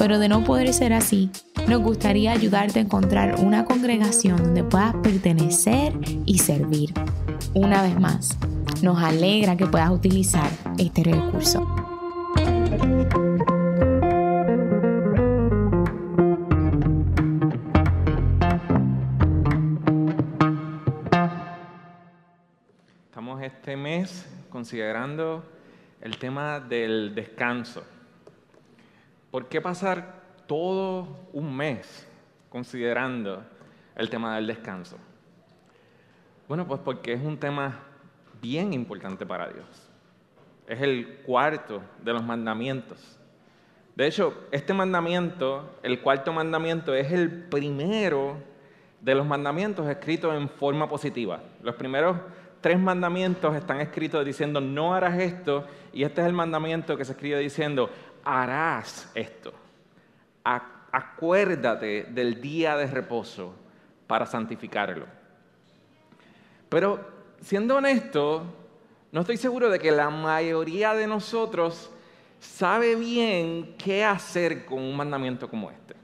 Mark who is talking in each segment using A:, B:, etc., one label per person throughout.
A: pero de no poder ser así, nos gustaría ayudarte a encontrar una congregación donde puedas pertenecer y servir. Una vez más, nos alegra que puedas utilizar este recurso.
B: Estamos este mes considerando el tema del descanso. ¿Por qué pasar todo un mes considerando el tema del descanso? Bueno, pues porque es un tema bien importante para Dios. Es el cuarto de los mandamientos. De hecho, este mandamiento, el cuarto mandamiento, es el primero de los mandamientos escritos en forma positiva. Los primeros tres mandamientos están escritos diciendo no harás esto y este es el mandamiento que se escribe diciendo harás esto. Acuérdate del día de reposo para santificarlo. Pero siendo honesto, no estoy seguro de que la mayoría de nosotros sabe bien qué hacer con un mandamiento como este.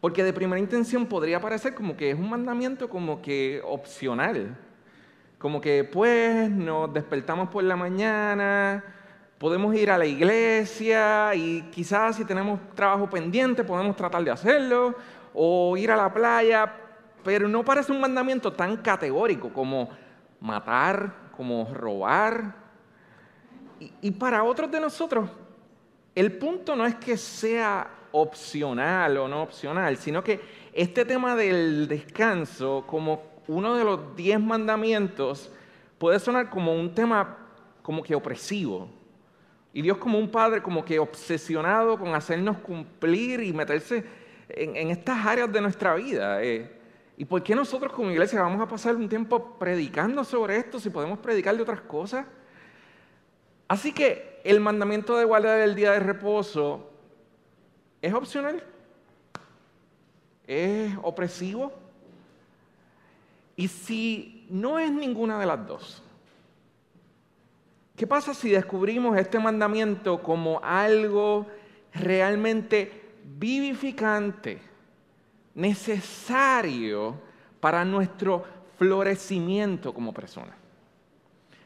B: Porque de primera intención podría parecer como que es un mandamiento como que opcional como que pues nos despertamos por la mañana, podemos ir a la iglesia y quizás si tenemos trabajo pendiente podemos tratar de hacerlo, o ir a la playa, pero no parece un mandamiento tan categórico como matar, como robar. Y, y para otros de nosotros, el punto no es que sea opcional o no opcional, sino que este tema del descanso, como uno de los diez mandamientos puede sonar como un tema como que opresivo. Y Dios como un padre como que obsesionado con hacernos cumplir y meterse en, estas áreas de nuestra vida. Eh. ¿Y por qué nosotros como iglesia vamos a pasar un tiempo predicando sobre esto si podemos predicar de otras cosas? Así que el mandamiento de guardar el día de reposo es opcional, es opresivo, y si no es ninguna de las dos, ¿qué pasa si descubrimos este mandamiento como algo realmente vivificante, necesario para nuestro florecimiento como persona?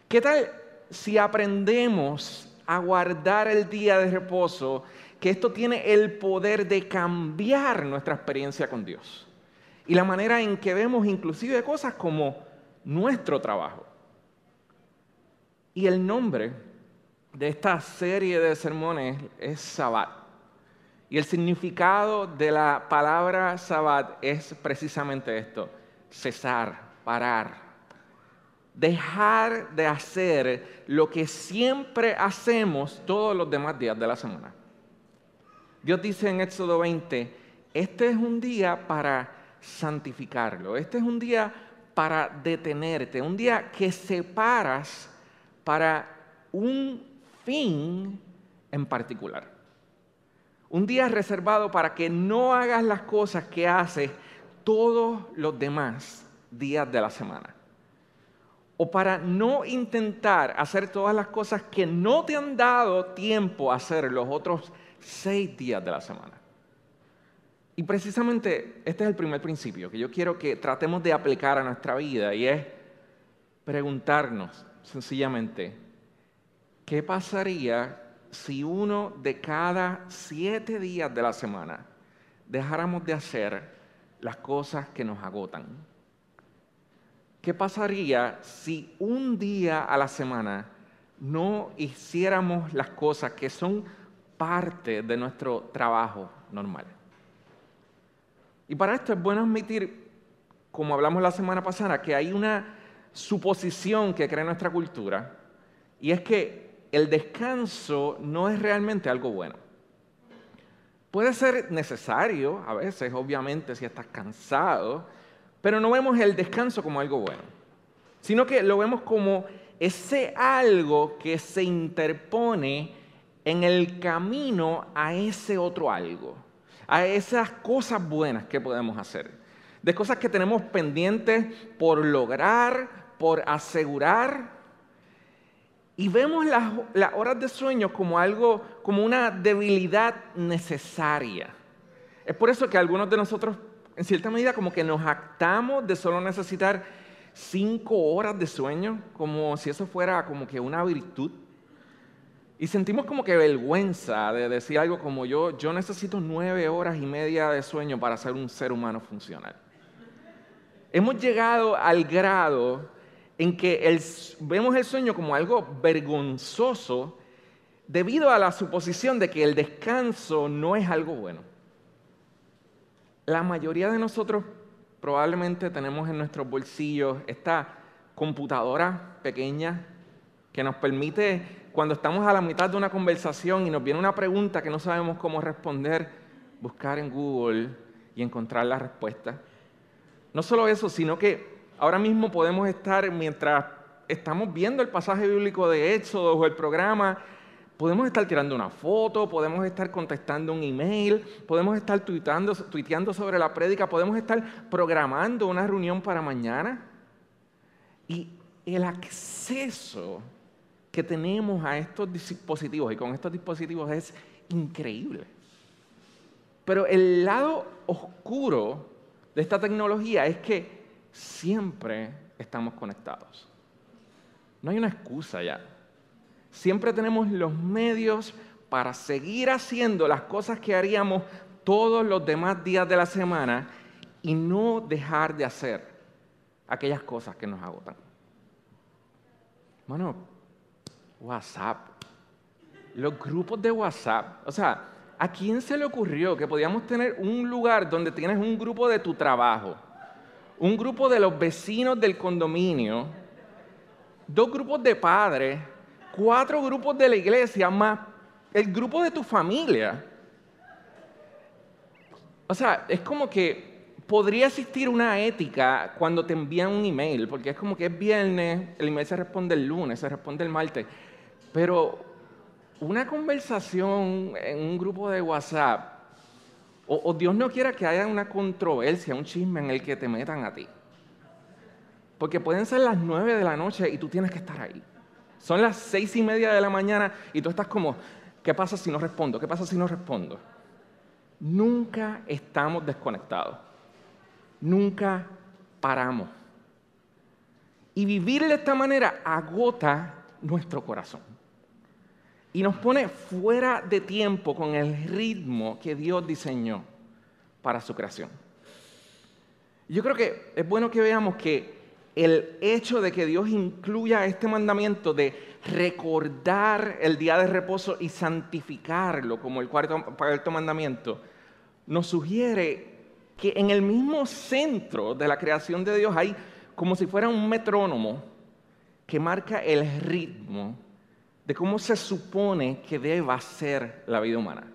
B: ¿Qué tal si aprendemos a guardar el día de reposo, que esto tiene el poder de cambiar nuestra experiencia con Dios? y la manera en que vemos inclusive cosas como nuestro trabajo. Y el nombre de esta serie de sermones es Sabbat. Y el significado de la palabra Sabbat es precisamente esto, cesar, parar, dejar de hacer lo que siempre hacemos todos los demás días de la semana. Dios dice en Éxodo 20, este es un día para santificarlo. Este es un día para detenerte, un día que separas para un fin en particular. Un día reservado para que no hagas las cosas que haces todos los demás días de la semana. O para no intentar hacer todas las cosas que no te han dado tiempo a hacer los otros seis días de la semana. Y precisamente este es el primer principio que yo quiero que tratemos de aplicar a nuestra vida y es preguntarnos sencillamente, ¿qué pasaría si uno de cada siete días de la semana dejáramos de hacer las cosas que nos agotan? ¿Qué pasaría si un día a la semana no hiciéramos las cosas que son parte de nuestro trabajo normal? Y para esto es bueno admitir, como hablamos la semana pasada, que hay una suposición que crea nuestra cultura, y es que el descanso no es realmente algo bueno. Puede ser necesario a veces, obviamente, si estás cansado, Pero no vemos el descanso como algo bueno, sino que lo vemos como ese algo que se interpone en el camino a ese otro algo, a esas cosas buenas que podemos hacer, de cosas que tenemos pendientes por lograr, por asegurar. Y vemos las, horas de sueño como algo, como una debilidad necesaria. Es por eso que algunos de nosotros, en cierta medida, como que nos actamos de solo necesitar cinco horas de sueño, como si eso fuera como que una virtud. Y sentimos como que vergüenza de decir algo como yo, yo necesito nueve horas y media de sueño para ser un ser humano funcional. Hemos llegado al grado en que vemos el sueño como algo vergonzoso debido a la suposición de que el descanso no es algo bueno. La mayoría de nosotros probablemente tenemos en nuestros bolsillos esta computadora pequeña que nos permite, cuando estamos a la mitad de una conversación y nos viene una pregunta que no sabemos cómo responder, buscar en Google y encontrar la respuesta. No solo eso, sino que ahora mismo podemos estar, mientras estamos viendo el pasaje bíblico de Éxodo o el programa, Podemos estar tirando una foto, podemos estar contestando un email, podemos estar tuiteando, tuiteando sobre la prédica, podemos estar programando una reunión para mañana. Y el acceso que tenemos a estos dispositivos y con estos dispositivos es increíble. Pero el lado oscuro de esta tecnología es que siempre estamos conectados. No hay una excusa ya siempre tenemos los medios para seguir haciendo las cosas que haríamos todos los demás días de la semana y no dejar de hacer aquellas cosas que nos agotan. Bueno, WhatsApp, los grupos de WhatsApp, o sea, ¿a quién se le ocurrió que podíamos tener un lugar donde tienes un grupo de tu trabajo, un grupo de los vecinos del condominio, dos grupos de padres, cuatro grupos de la iglesia más el grupo de tu familia. O sea, es como que podría existir una ética cuando te envían un email, porque es como que es viernes, el email se responde el lunes, se responde el martes, pero una conversación en un grupo de WhatsApp, o, Dios no quiera que haya una controversia, un chisme en el que te metan a ti. Porque pueden ser las nueve de la noche y tú tienes que estar ahí. Son las seis y media de la mañana y tú estás como, ¿qué pasa si no respondo? ¿Qué pasa si no respondo? Nunca estamos desconectados. Nunca paramos. Y vivir de esta manera agota nuestro corazón. Y nos pone fuera de tiempo con el ritmo que Dios diseñó para su creación. Yo creo que es bueno que veamos que el hecho de que Dios incluya este mandamiento de recordar el día de reposo y santificarlo como el cuarto, mandamiento, nos sugiere que en el mismo centro de la creación de Dios hay como si fuera un metrónomo que marca el ritmo de cómo se supone que deba ser la vida humana.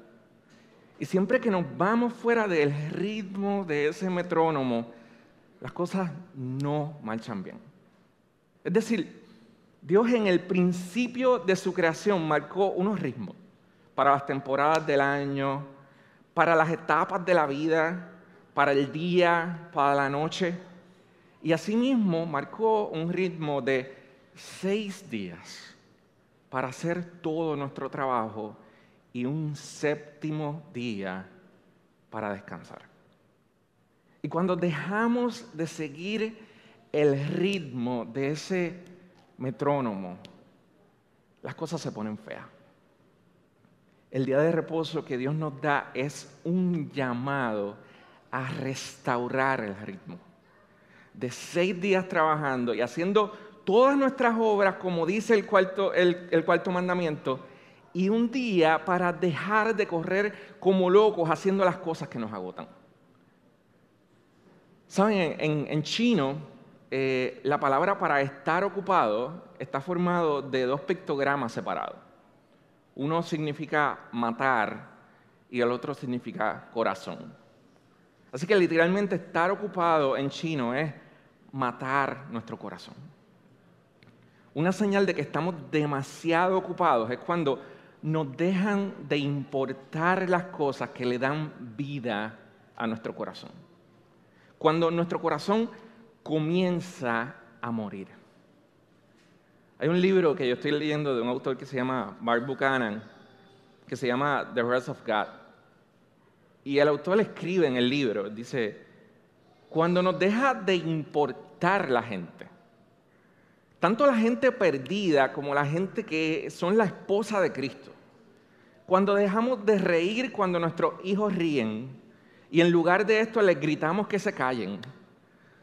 B: Y siempre que nos vamos fuera del ritmo de ese metrónomo, las cosas no marchan bien. Es decir, Dios en el principio de su creación marcó unos ritmos para las temporadas del año, para las etapas de la vida, para el día, para la noche. Y asimismo marcó un ritmo de seis días para hacer todo nuestro trabajo y un séptimo día para descansar. Y cuando dejamos de seguir el ritmo de ese metrónomo, las cosas se ponen feas. El día de reposo que Dios nos da es un llamado a restaurar el ritmo. De seis días trabajando y haciendo todas nuestras obras, como dice el cuarto, mandamiento, y un día para dejar de correr como locos haciendo las cosas que nos agotan. Saben, en, chino, eh, la palabra para estar ocupado está formado de dos pictogramas separados. Uno significa matar y el otro significa corazón. Así que literalmente estar ocupado en chino es matar nuestro corazón. Una señal de que estamos demasiado ocupados es cuando nos dejan de importar las cosas que le dan vida a nuestro corazón. Cuando nuestro corazón comienza a morir. Hay un libro que yo estoy leyendo de un autor que se llama Mark Buchanan, que se llama The Rest of God. Y el autor escribe en el libro, dice, cuando nos deja de importar la gente, tanto la gente perdida como la gente que son la esposa de Cristo. Cuando dejamos de reír cuando nuestros hijos ríen y en lugar de esto les gritamos que se callen.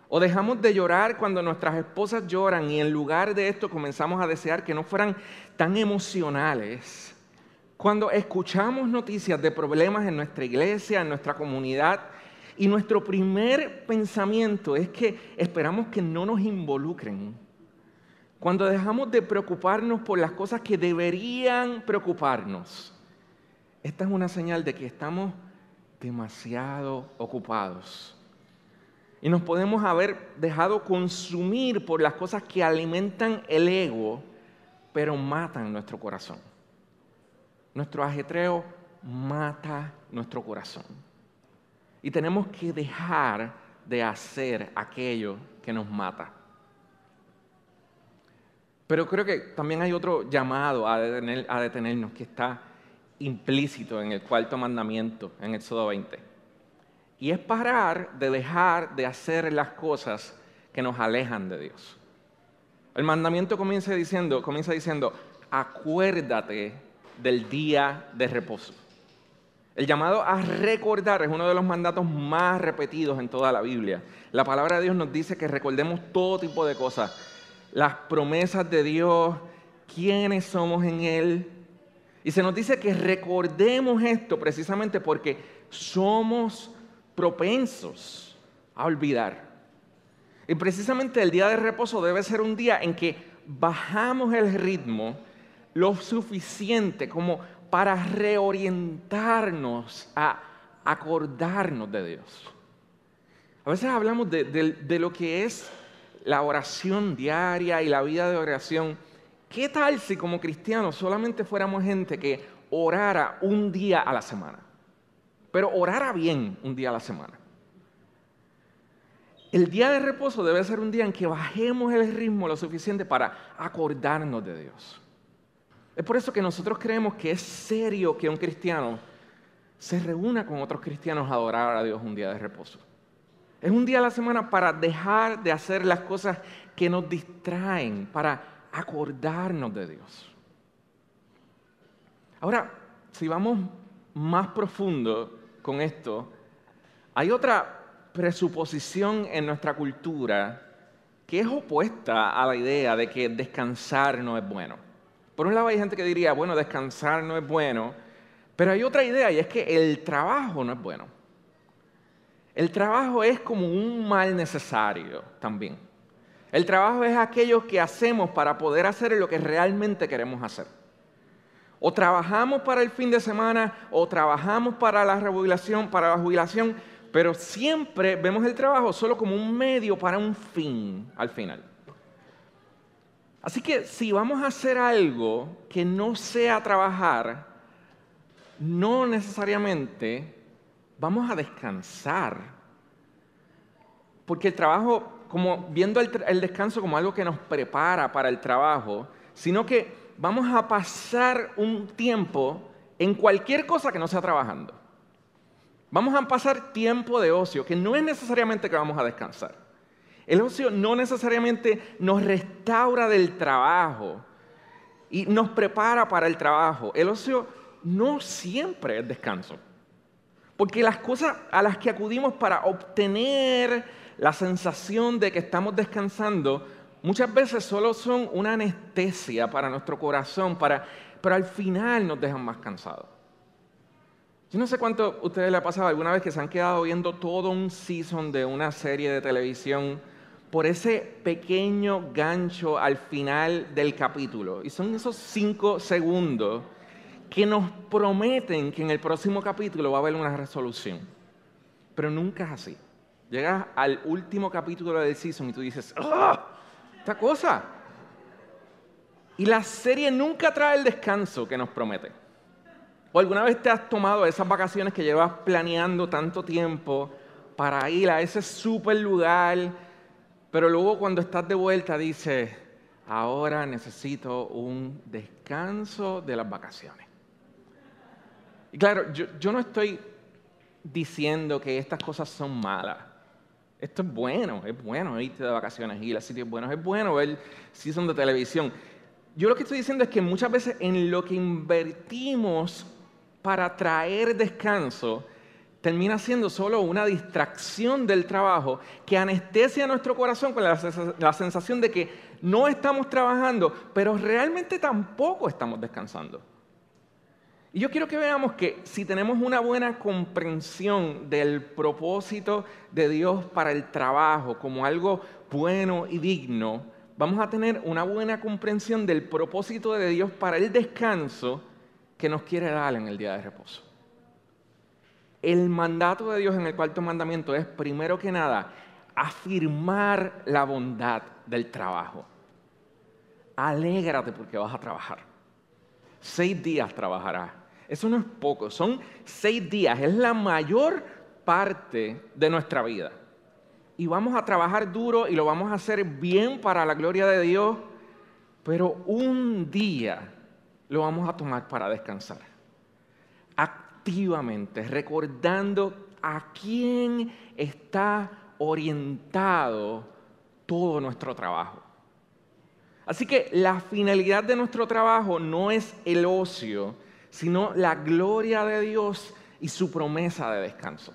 B: O dejamos de llorar cuando nuestras esposas lloran y en lugar de esto comenzamos a desear que no fueran tan emocionales. Cuando escuchamos noticias de problemas en nuestra iglesia, en nuestra comunidad, y nuestro primer pensamiento es que esperamos que no nos involucren cuando dejamos de preocuparnos por las cosas que deberían preocuparnos, esta es una señal de que estamos demasiado ocupados. Y nos podemos haber dejado consumir por las cosas que alimentan el ego, pero matan nuestro corazón. Nuestro ajetreo mata nuestro corazón. Y tenemos que dejar de hacer aquello que nos mata. Pero creo que también hay otro llamado a, detenernos que está implícito en el cuarto mandamiento, en Éxodo 20. Y es parar de dejar de hacer las cosas que nos alejan de Dios. El mandamiento comienza diciendo, comienza diciendo, acuérdate del día de reposo. El llamado a recordar es uno de los mandatos más repetidos en toda la Biblia. La palabra de Dios nos dice que recordemos todo tipo de cosas, las promesas de Dios, quiénes somos en Él. Y se nos dice que recordemos esto precisamente porque somos propensos a olvidar. Y precisamente el día de reposo debe ser un día en que bajamos el ritmo lo suficiente como para reorientarnos a acordarnos de Dios. A veces hablamos de, de lo que es la oración diaria y la vida de oración, ¿qué tal si como cristianos solamente fuéramos gente que orara un día a la semana? Pero orara bien un día a la semana. El día de reposo debe ser un día en que bajemos el ritmo lo suficiente para acordarnos de Dios. Es por eso que nosotros creemos que es serio que un cristiano se reúna con otros cristianos a adorar a Dios un día de reposo. Es un día a la semana para dejar de hacer las cosas que nos distraen, para acordarnos de Dios. Ahora, si vamos más profundo con esto, hay otra presuposición en nuestra cultura que es opuesta a la idea de que descansar no es bueno. Por un lado hay gente que diría, bueno, descansar no es bueno, pero hay otra idea y es que el trabajo no es bueno. El trabajo es como un mal necesario también. El trabajo es aquello que hacemos para poder hacer lo que realmente queremos hacer. O trabajamos para el fin de semana o trabajamos para la jubilación, para la jubilación, pero siempre vemos el trabajo solo como un medio para un fin al final. Así que si vamos a hacer algo que no sea trabajar, no necesariamente vamos a descansar. Porque el trabajo, como viendo el, descanso como algo que nos prepara para el trabajo, sino que vamos a pasar un tiempo en cualquier cosa que no sea trabajando. Vamos a pasar tiempo de ocio, que no es necesariamente que vamos a descansar. El ocio no necesariamente nos restaura del trabajo y nos prepara para el trabajo. El ocio no siempre es descanso. Porque las cosas a las que acudimos para obtener la sensación de que estamos descansando, muchas veces solo son una anestesia para nuestro corazón, para, pero al final nos dejan más cansados. Yo no sé cuánto a ustedes les ha pasado alguna vez que se han quedado viendo todo un season de una serie de televisión por ese pequeño gancho al final del capítulo. Y son esos cinco segundos que nos prometen que en el próximo capítulo va a haber una resolución. pero nunca es así. Llegas al último capítulo del season y tú dices, ¡ah! Esta cosa. Y la serie nunca trae el descanso que nos promete. ¿O alguna vez te has tomado esas vacaciones que llevas planeando tanto tiempo para ir a ese super lugar, pero luego cuando estás de vuelta dices, ahora necesito un descanso de las vacaciones? Y claro, yo, no estoy diciendo que estas cosas son malas. Esto es bueno, es bueno irte de vacaciones, ir a sitios buenos, es bueno ver season de televisión. Yo lo que estoy diciendo es que muchas veces en lo que invertimos para traer descanso termina siendo solo una distracción del trabajo que anestesia nuestro corazón con la, sensación de que no estamos trabajando, pero realmente tampoco estamos descansando. Y yo quiero que veamos que si tenemos una buena comprensión del propósito de Dios para el trabajo como algo bueno y digno, vamos a tener una buena comprensión del propósito de Dios para el descanso que nos quiere dar en el día de reposo. El mandato de Dios en el cuarto mandamiento es, primero que nada, afirmar la bondad del trabajo. Alégrate porque vas a trabajar. Seis días trabajarás. Eso no es poco, son seis días, es la mayor parte de nuestra vida. Y vamos a trabajar duro y lo vamos a hacer bien para la gloria de Dios, pero un día lo vamos a tomar para descansar. Activamente, recordando a quién está orientado todo nuestro trabajo. Así que la finalidad de nuestro trabajo no es el ocio, sino la gloria de Dios y su promesa de descanso.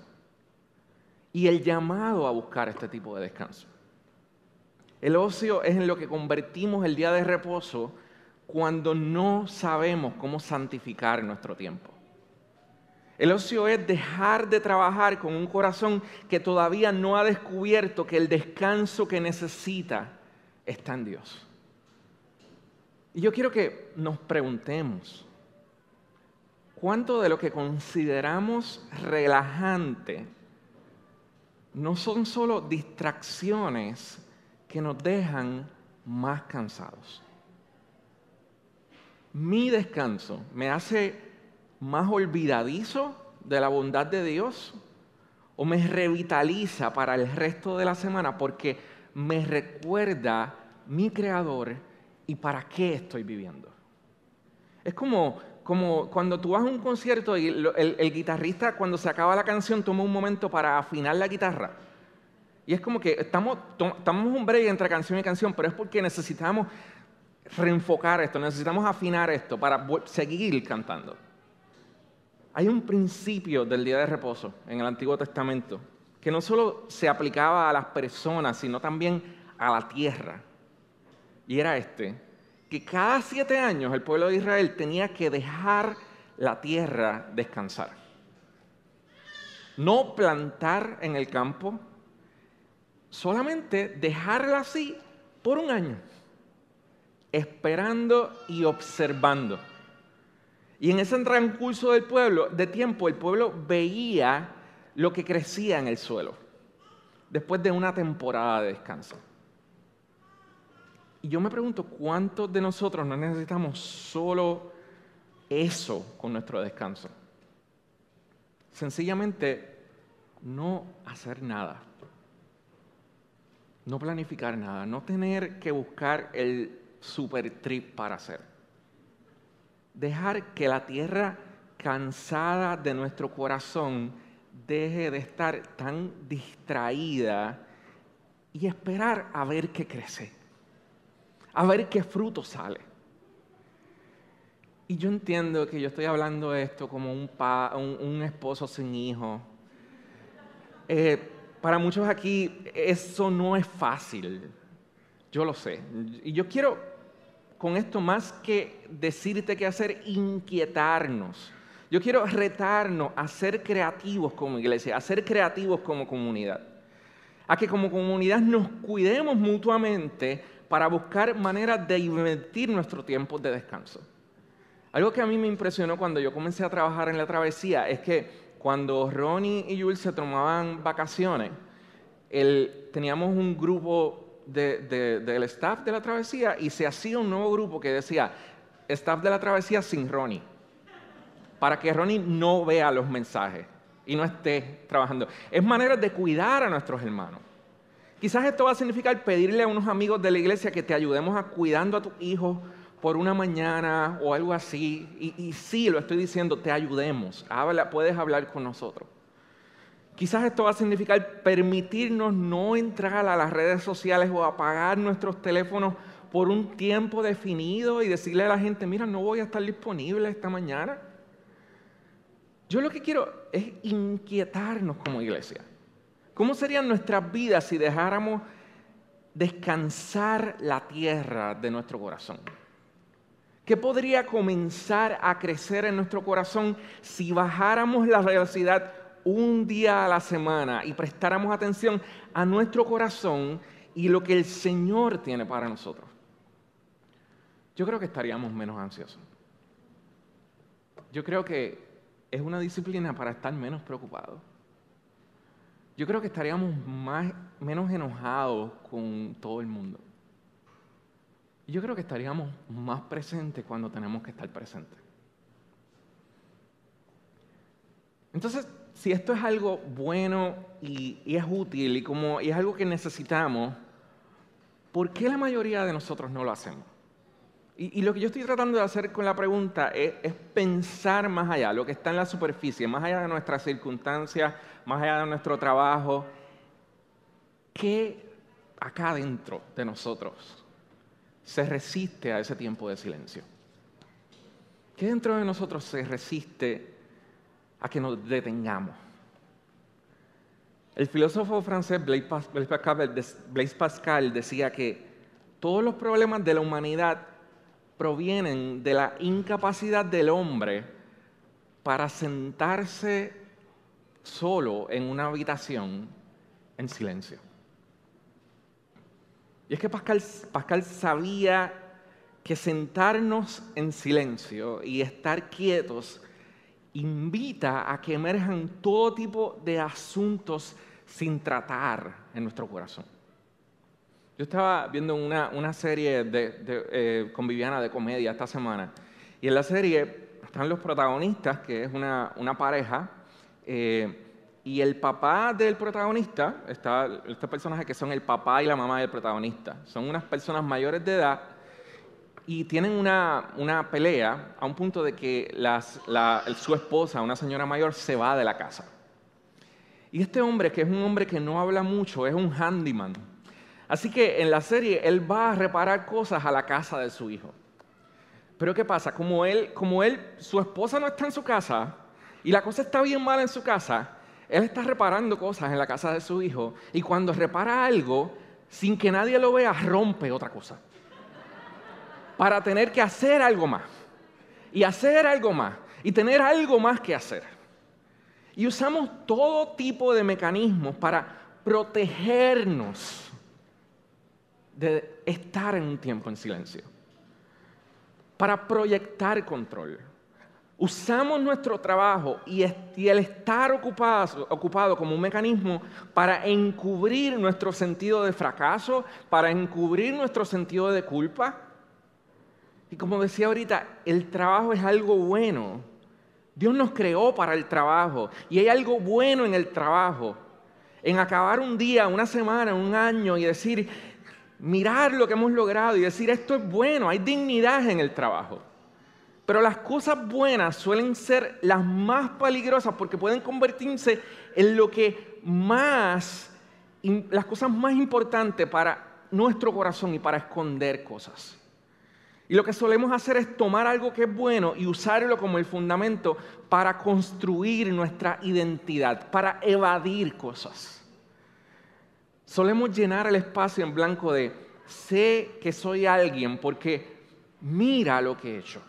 B: Y el llamado a buscar este tipo de descanso. El ocio es en lo que convertimos el día de reposo cuando no sabemos cómo santificar nuestro tiempo. El ocio es dejar de trabajar con un corazón que todavía no ha descubierto que el descanso que necesita está en Dios. Y yo quiero que nos preguntemos, ¿cuánto de lo que consideramos relajante no son solo distracciones que nos dejan más cansados? Mi descanso me hace más olvidadizo de la bondad de Dios o me revitaliza para el resto de la semana porque me recuerda mi creador y para qué estoy viviendo. Es como, como cuando tú vas a un concierto y el, guitarrista cuando se acaba la canción toma un momento para afinar la guitarra. Y es como que estamos, estamos un break entre canción y canción, pero es porque necesitamos reenfocar esto, necesitamos afinar esto para seguir cantando. Hay un principio del día de reposo en el Antiguo Testamento que no solo se aplicaba a las personas, sino también a la tierra. Y era este, que cada siete años el pueblo de Israel tenía que dejar la tierra descansar. No plantar en el campo, solamente dejarla así por un año, esperando y observando. Y en ese transcurso del pueblo, de tiempo, el pueblo veía lo que crecía en el suelo, después de una temporada de descanso. Y yo me pregunto, ¿cuántos de nosotros no necesitamos solo eso con nuestro descanso? Sencillamente no hacer nada, no planificar nada, no tener que buscar el super trip para hacer. Dejar que la tierra cansada de nuestro corazón deje de estar tan distraída y esperar a ver qué crece a ver qué fruto sale. Y yo entiendo que yo estoy hablando de esto como un, esposo sin hijo. Eh, para muchos aquí eso no es fácil, yo lo sé. Y yo quiero con esto más que decirte qué hacer, inquietarnos. Yo quiero retarnos a ser creativos como iglesia, a ser creativos como comunidad. A que como comunidad nos cuidemos mutuamente para buscar maneras de invertir nuestro tiempo de descanso. Algo que a mí me impresionó cuando yo comencé a trabajar en la travesía es que cuando Ronnie y Jules se tomaban vacaciones, teníamos un grupo del staff de la travesía y se hacía un nuevo grupo que decía, staff de la travesía sin Ronnie, para que Ronnie no vea los mensajes y no esté trabajando. Es manera de cuidar a nuestros hermanos. Quizás esto va a significar pedirle a unos amigos de la iglesia que te ayudemos a cuidando a tus hijos por una mañana o algo así. Y, sí, lo estoy diciendo, te ayudemos. Habla, puedes hablar con nosotros. Quizás esto va a significar permitirnos no entrar a las redes sociales o apagar nuestros teléfonos por un tiempo definido y decirle a la gente, mira, no voy a estar disponible esta mañana. Yo lo que quiero es inquietarnos como iglesia. ¿Cómo serían nuestras vidas si dejáramos descansar la tierra de nuestro corazón? ¿Qué podría comenzar a crecer en nuestro corazón si bajáramos la velocidad un día a la semana y prestáramos atención a nuestro corazón y lo que el Señor tiene para nosotros? Yo creo que estaríamos menos ansiosos. Yo creo que es una disciplina para estar menos preocupados. Yo creo que estaríamos menos enojados con todo el mundo. Yo creo que estaríamos más presentes cuando tenemos que estar presentes. Entonces, si esto es algo bueno y, es útil y, y es algo que necesitamos, ¿por qué la mayoría de nosotros no lo hacemos? Y, lo que yo estoy tratando de hacer con la pregunta es, pensar más allá, lo que está en la superficie, más allá de nuestras circunstancias, más allá de nuestro trabajo. ¿Qué acá dentro de nosotros se resiste a ese tiempo de silencio? ¿Qué dentro de nosotros se resiste a que nos detengamos? El filósofo francés Blaise Pascal decía que todos los problemas de la humanidad provienen de la incapacidad del hombre para sentarse solo en una habitación en silencio. Y es que Pascal, Pascal sabía que sentarnos en silencio y estar quietos invita a que emerjan todo tipo de asuntos sin tratar en nuestro corazón. Yo estaba viendo una, serie de, eh, con Viviana de comedia esta semana. Y en la serie están los protagonistas, que es una, pareja. Eh, y el papá del protagonista, está, estos personajes que son el papá y la mamá del protagonista, son unas personas mayores de edad y tienen una, pelea a un punto de que su esposa, una señora mayor, se va de la casa. Y este hombre, que es un hombre que no habla mucho, es un handyman, Así que en la serie él va a reparar cosas a la casa de su hijo. Pero ¿qué pasa? Como él, como él, su esposa no está en su casa y la cosa está bien mala en su casa, él está reparando cosas en la casa de su hijo y cuando repara algo, sin que nadie lo vea, rompe otra cosa. Para tener que hacer algo más. Y hacer algo más. Y tener algo más que hacer. Y usamos todo tipo de mecanismos para protegernos de estar en un tiempo en silencio, para proyectar control. Usamos nuestro trabajo y, el estar ocupado, ocupado como un mecanismo para encubrir nuestro sentido de fracaso, para encubrir nuestro sentido de culpa. Y como decía ahorita, el trabajo es algo bueno. Dios nos creó para el trabajo y hay algo bueno en el trabajo. En acabar un día, una semana, un año y decir, mirar lo que hemos logrado y decir esto es bueno, hay dignidad en el trabajo. Pero las cosas buenas suelen ser las más peligrosas porque pueden convertirse en lo que más, las cosas más importantes para nuestro corazón y para esconder cosas. Y lo que solemos hacer es tomar algo que es bueno y usarlo como el fundamento para construir nuestra identidad, para evadir cosas. Solemos llenar el espacio en blanco de sé que soy alguien porque mira lo que he hecho.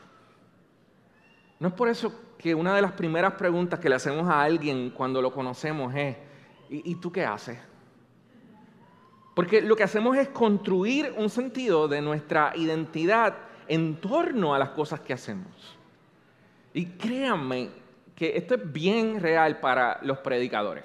B: No es por eso que una de las primeras preguntas que le hacemos a alguien cuando lo conocemos es, ¿y, tú qué haces? Porque lo que hacemos es construir un sentido de nuestra identidad en torno a las cosas que hacemos. Y créanme que esto es bien real para los predicadores.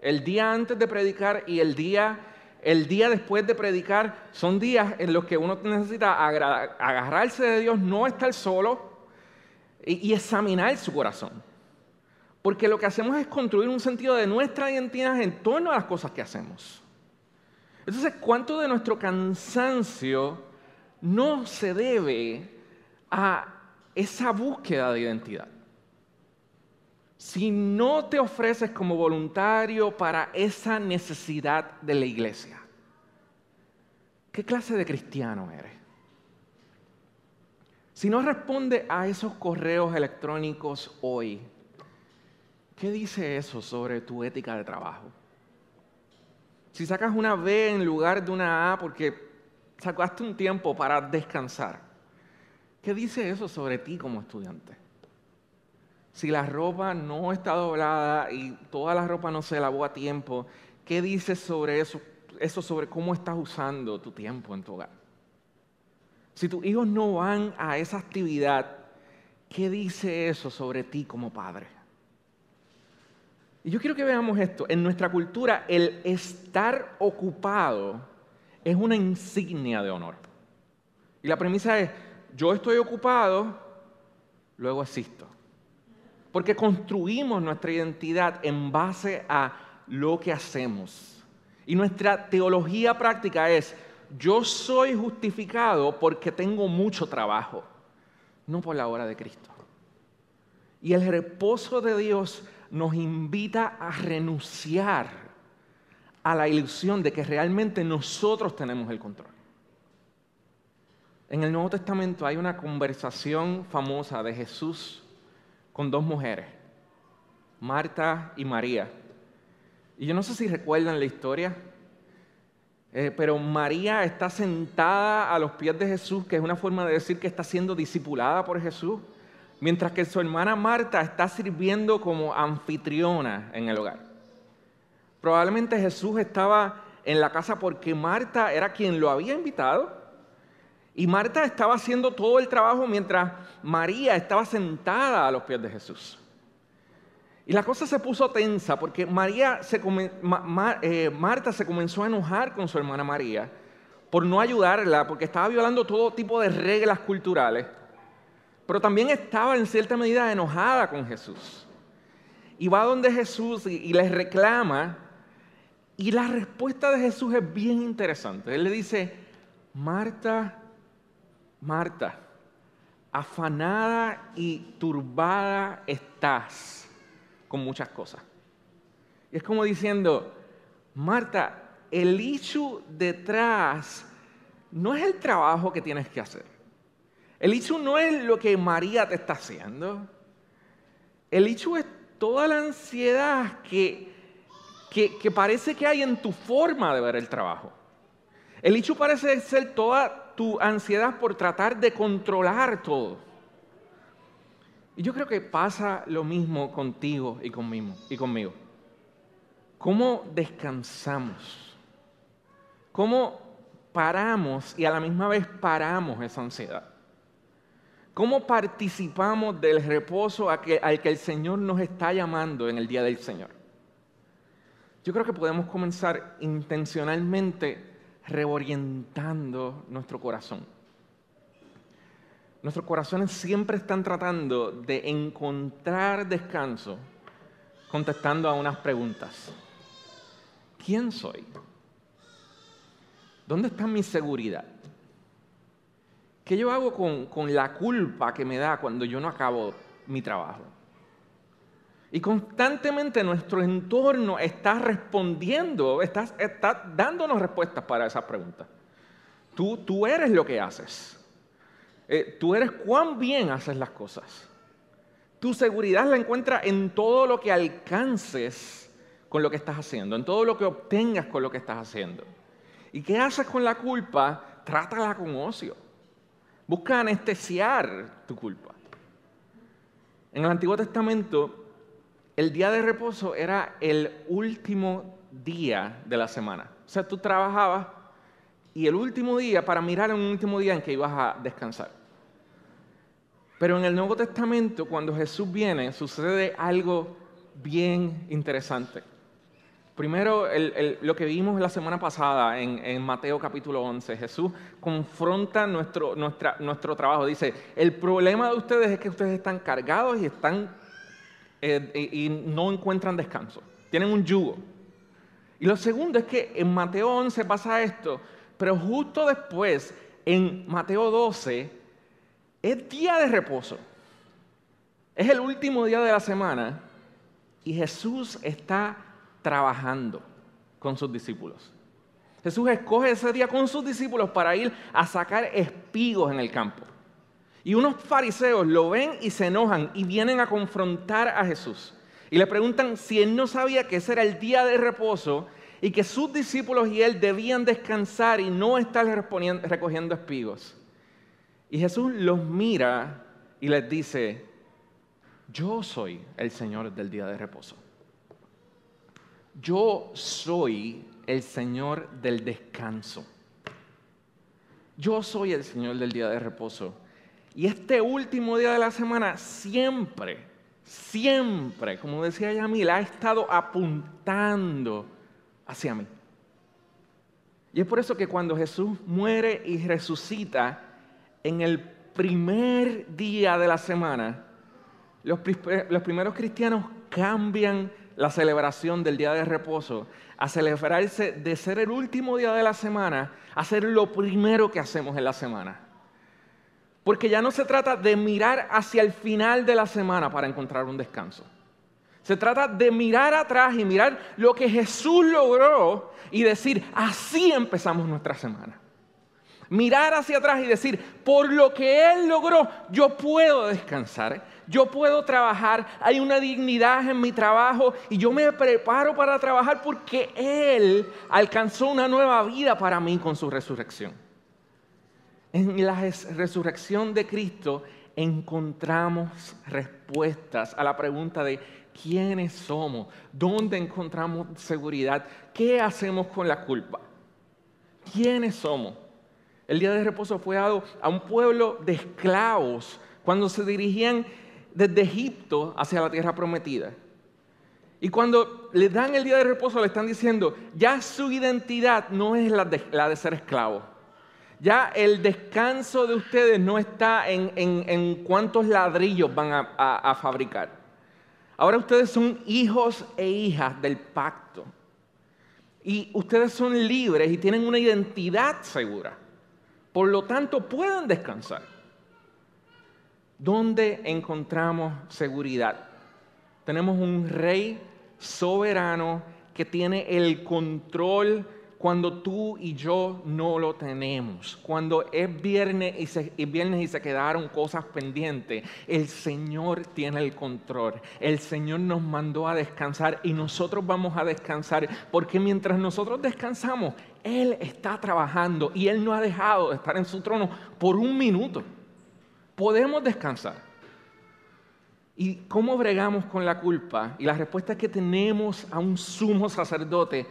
B: El día antes de predicar y el día, el día después de predicar son días en los que uno necesita agarrarse de Dios, no estar solo y, y examinar su corazón. Porque lo que hacemos es construir un sentido de nuestra identidad en torno a las cosas que hacemos. Entonces, ¿cuánto de nuestro cansancio no se debe a esa búsqueda de identidad? Si no te ofreces como voluntario para esa necesidad de la iglesia, ¿qué clase de cristiano eres? Si no responde a esos correos electrónicos hoy, ¿qué dice eso sobre tu ética de trabajo? Si sacas una B en lugar de una A porque sacaste un tiempo para descansar, ¿qué dice eso sobre ti como estudiante? Si la ropa no está doblada y toda la ropa no se lavó a tiempo, ¿qué dice sobre eso, eso sobre cómo estás usando tu tiempo en tu hogar? Si tus hijos no van a esa actividad, ¿qué dice eso sobre ti como padre? Y yo quiero que veamos esto. En nuestra cultura, el estar ocupado es una insignia de honor. Y la premisa es, yo estoy ocupado, luego existo. Porque construimos nuestra identidad en base a lo que hacemos. Y nuestra teología práctica es, yo soy justificado porque tengo mucho trabajo, no por la obra de Cristo. Y el reposo de Dios nos invita a renunciar a la ilusión de que realmente nosotros tenemos el control. En el Nuevo Testamento hay una conversación famosa de Jesús con dos mujeres, Marta y María. Y yo no sé si recuerdan la historia, eh, pero María está sentada a los pies de Jesús, que es una forma de decir que está siendo discipulada por Jesús mientras que su hermana Marta está sirviendo como anfitriona en el hogar. Probablemente Jesús estaba en la casa porque Marta era quien lo había invitado y Marta estaba haciendo todo el trabajo mientras María estaba sentada a los pies de Jesús. Y la cosa se puso tensa porque María eh, Marta se comenzó a enojar con su hermana María por no ayudarla, porque estaba violando todo tipo de reglas culturales pero también estaba en cierta medida enojada con Jesús. Y va donde Jesús y, y les reclama. Y la respuesta de Jesús es bien interesante. Él le dice, Marta, Marta, afanada y turbada estás con muchas cosas. Y es como diciendo, Marta, el issue detrás no es el trabajo que tienes que hacer. El hecho no es lo que María te está haciendo. El hecho es toda la ansiedad que, que, parece que hay en tu forma de ver el trabajo. El hecho parece ser toda tu ansiedad por tratar de controlar todo. Y yo creo que pasa lo mismo contigo y conmigo. Y conmigo. ¿Cómo descansamos? ¿Cómo paramos y a la misma vez paramos esa ansiedad? ¿Cómo participamos del reposo al que, el Señor nos está llamando en el día del Señor? Yo creo que podemos comenzar intencionalmente reorientando nuestro corazón. Nuestros corazones siempre están tratando de encontrar descanso contestando a unas preguntas. ¿Quién soy? ¿Dónde está mi seguridad? ¿Qué yo hago con, la culpa que me da cuando yo no acabo mi trabajo? Y constantemente nuestro entorno está respondiendo, está, está dándonos respuestas para esas preguntas. Tú, tú eres lo que haces. Eh, tú eres cuán bien haces las cosas. Tu seguridad la encuentras en todo lo que alcances con lo que estás haciendo, en todo lo que obtengas con lo que estás haciendo. ¿Y qué haces con la culpa? Trátala con ocio. Busca anestesiar tu culpa. En el Antiguo Testamento, el día de reposo era el último día de la semana. O sea, tú trabajabas y el último día, para mirar un último día en que ibas a descansar. Pero en el Nuevo Testamento, cuando Jesús viene, sucede algo bien interesante. Primero, lo que vimos la semana pasada en, Mateo capítulo 11, Jesús confronta nuestro, nuestro trabajo. Dice, el problema de ustedes es que ustedes están cargados y, están, eh, y no encuentran descanso. Tienen un yugo. Y lo segundo es que en Mateo 11 pasa esto, pero justo después, en Mateo 12, es día de reposo. Es el último día de la semana y Jesús está trabajando con sus discípulos. Jesús escoge ese día con sus discípulos para ir a sacar espigos en el campo. Y unos fariseos lo ven y se enojan y vienen a confrontar a Jesús. Y le preguntan si él no sabía que ese era el día de reposo y que sus discípulos y él debían descansar y no estar recogiendo espigos. Y Jesús los mira y les dice, yo soy el Señor del día de reposo. Yo soy el Señor del descanso. Yo soy el Señor del día de reposo. Y este último día de la semana siempre, siempre, como decía Yamil, ha estado apuntando hacia mí. Y es por eso que cuando Jesús muere y resucita en el primer día de la semana, los, primeros cristianos cambian la celebración del día de reposo a celebrarse de ser el último día de la semana a ser lo primero que hacemos en la semana. Porque ya no se trata de mirar hacia el final de la semana para encontrar un descanso. Se trata de mirar atrás y mirar lo que Jesús logró y decir, así empezamos nuestra semana mirar hacia atrás y decir, por lo que Él logró, yo puedo descansar, yo puedo trabajar, hay una dignidad en mi trabajo y yo me preparo para trabajar porque Él alcanzó una nueva vida para mí con su resurrección. En la resurrección de Cristo encontramos respuestas a la pregunta de quiénes somos, dónde encontramos seguridad, qué hacemos con la culpa, quiénes somos. El día de reposo fue dado a un pueblo de esclavos cuando se dirigían desde Egipto hacia la tierra prometida. Y cuando le dan el día de reposo le están diciendo, ya su identidad no es la de, ser esclavo. Ya el descanso de ustedes no está en, cuántos ladrillos van a fabricar. Ahora ustedes son hijos e hijas del pacto. Y ustedes son libres y tienen una identidad segura. Por lo tanto, pueden descansar. ¿Dónde encontramos seguridad? Tenemos un rey soberano que tiene el control cuando tú y yo no lo tenemos. Cuando es viernes y, se, viernes y se quedaron cosas pendientes, el Señor tiene el control. El Señor nos mandó a descansar y nosotros vamos a descansar porque mientras nosotros descansamos, Él está trabajando y Él no ha dejado de estar en su trono por un minuto. Podemos descansar. ¿Y cómo bregamos con la culpa? Y la respuesta es que tenemos a un sumo sacerdote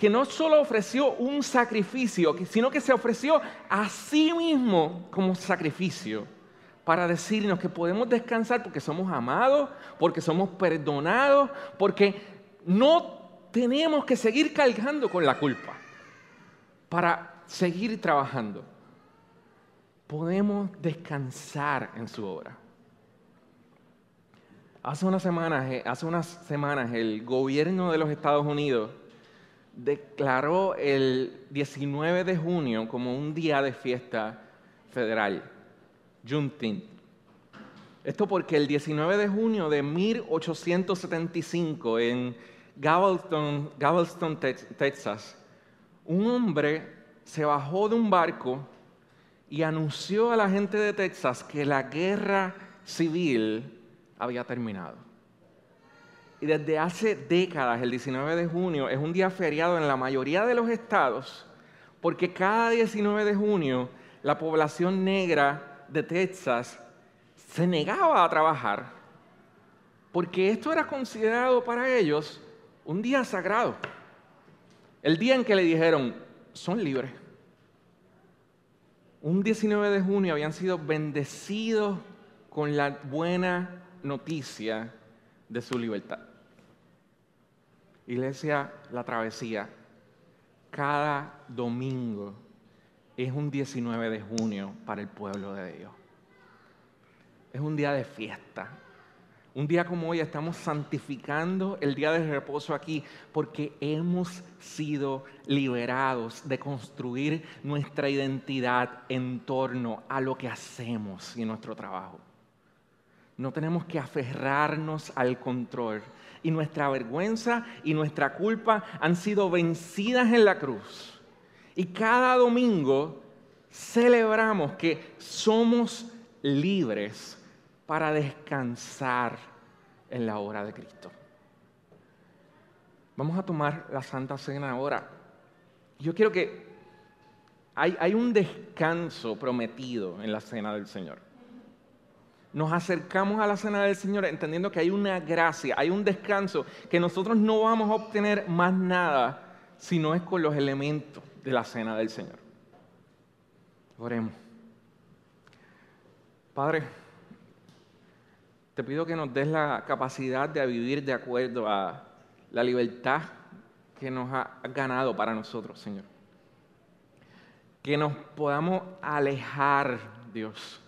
B: que no solo ofreció un sacrificio, sino que se ofreció a sí mismo como sacrificio para decirnos que podemos descansar porque somos amados, porque somos perdonados, porque no tenemos que seguir cargando con la culpa para seguir trabajando. Podemos descansar en su obra. Hace unas semanas, eh, hace unas semanas el gobierno de los Estados Unidos declaró el 19 de junio como un día de fiesta federal, Juneteenth. Esto porque el 19 de junio de 1875 en Galveston, Galveston, Texas, un hombre se bajó de un barco y anunció a la gente de Texas que la guerra civil había terminado. Y desde hace décadas, el 19 de junio es un día feriado en la mayoría de los estados, porque cada 19 de junio la población negra de Texas se negaba a trabajar, porque esto era considerado para ellos un día sagrado. El día en que le dijeron, son libres. Un 19 de junio habían sido bendecidos con la buena noticia de su libertad. Iglesia, la travesía, cada domingo es un 19 de junio para el pueblo de Dios. Es un día de fiesta. Un día como hoy estamos santificando el día de reposo aquí porque hemos sido liberados de construir nuestra identidad en torno a lo que hacemos y nuestro trabajo. No tenemos que aferrarnos al control. Y nuestra vergüenza y nuestra culpa han sido vencidas en la cruz. Y cada domingo celebramos que somos libres para descansar en la obra de Cristo. Vamos a tomar la Santa Cena ahora. Yo quiero que hay, hay un descanso prometido en la Cena del Señor. Nos acercamos a la Cena del Señor entendiendo que hay una gracia, hay un descanso, que nosotros no vamos a obtener más nada si no es con los elementos de la Cena del Señor. Oremos. Padre, te pido que nos des la capacidad de vivir de acuerdo a la libertad que nos ha ganado para nosotros, Señor. Que nos podamos alejar, Dios,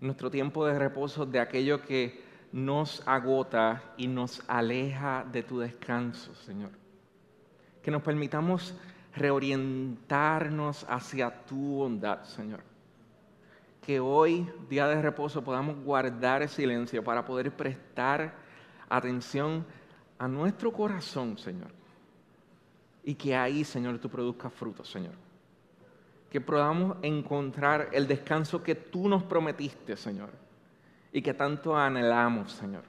B: nuestro tiempo de reposo de aquello que nos agota y nos aleja de tu descanso, Señor. Que nos permitamos reorientarnos hacia tu bondad, Señor que hoy, día de reposo, podamos guardar el silencio para poder prestar atención a nuestro corazón, Señor. Y que ahí, Señor, tú produzcas frutos, Señor. Que podamos encontrar el descanso que tú nos prometiste, Señor. Y que tanto anhelamos, Señor.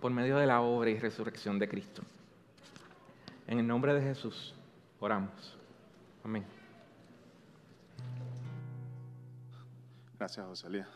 B: Por medio de la obra y resurrección de Cristo. En el nombre de Jesús, oramos. Amén.
C: Gracias, Joselía.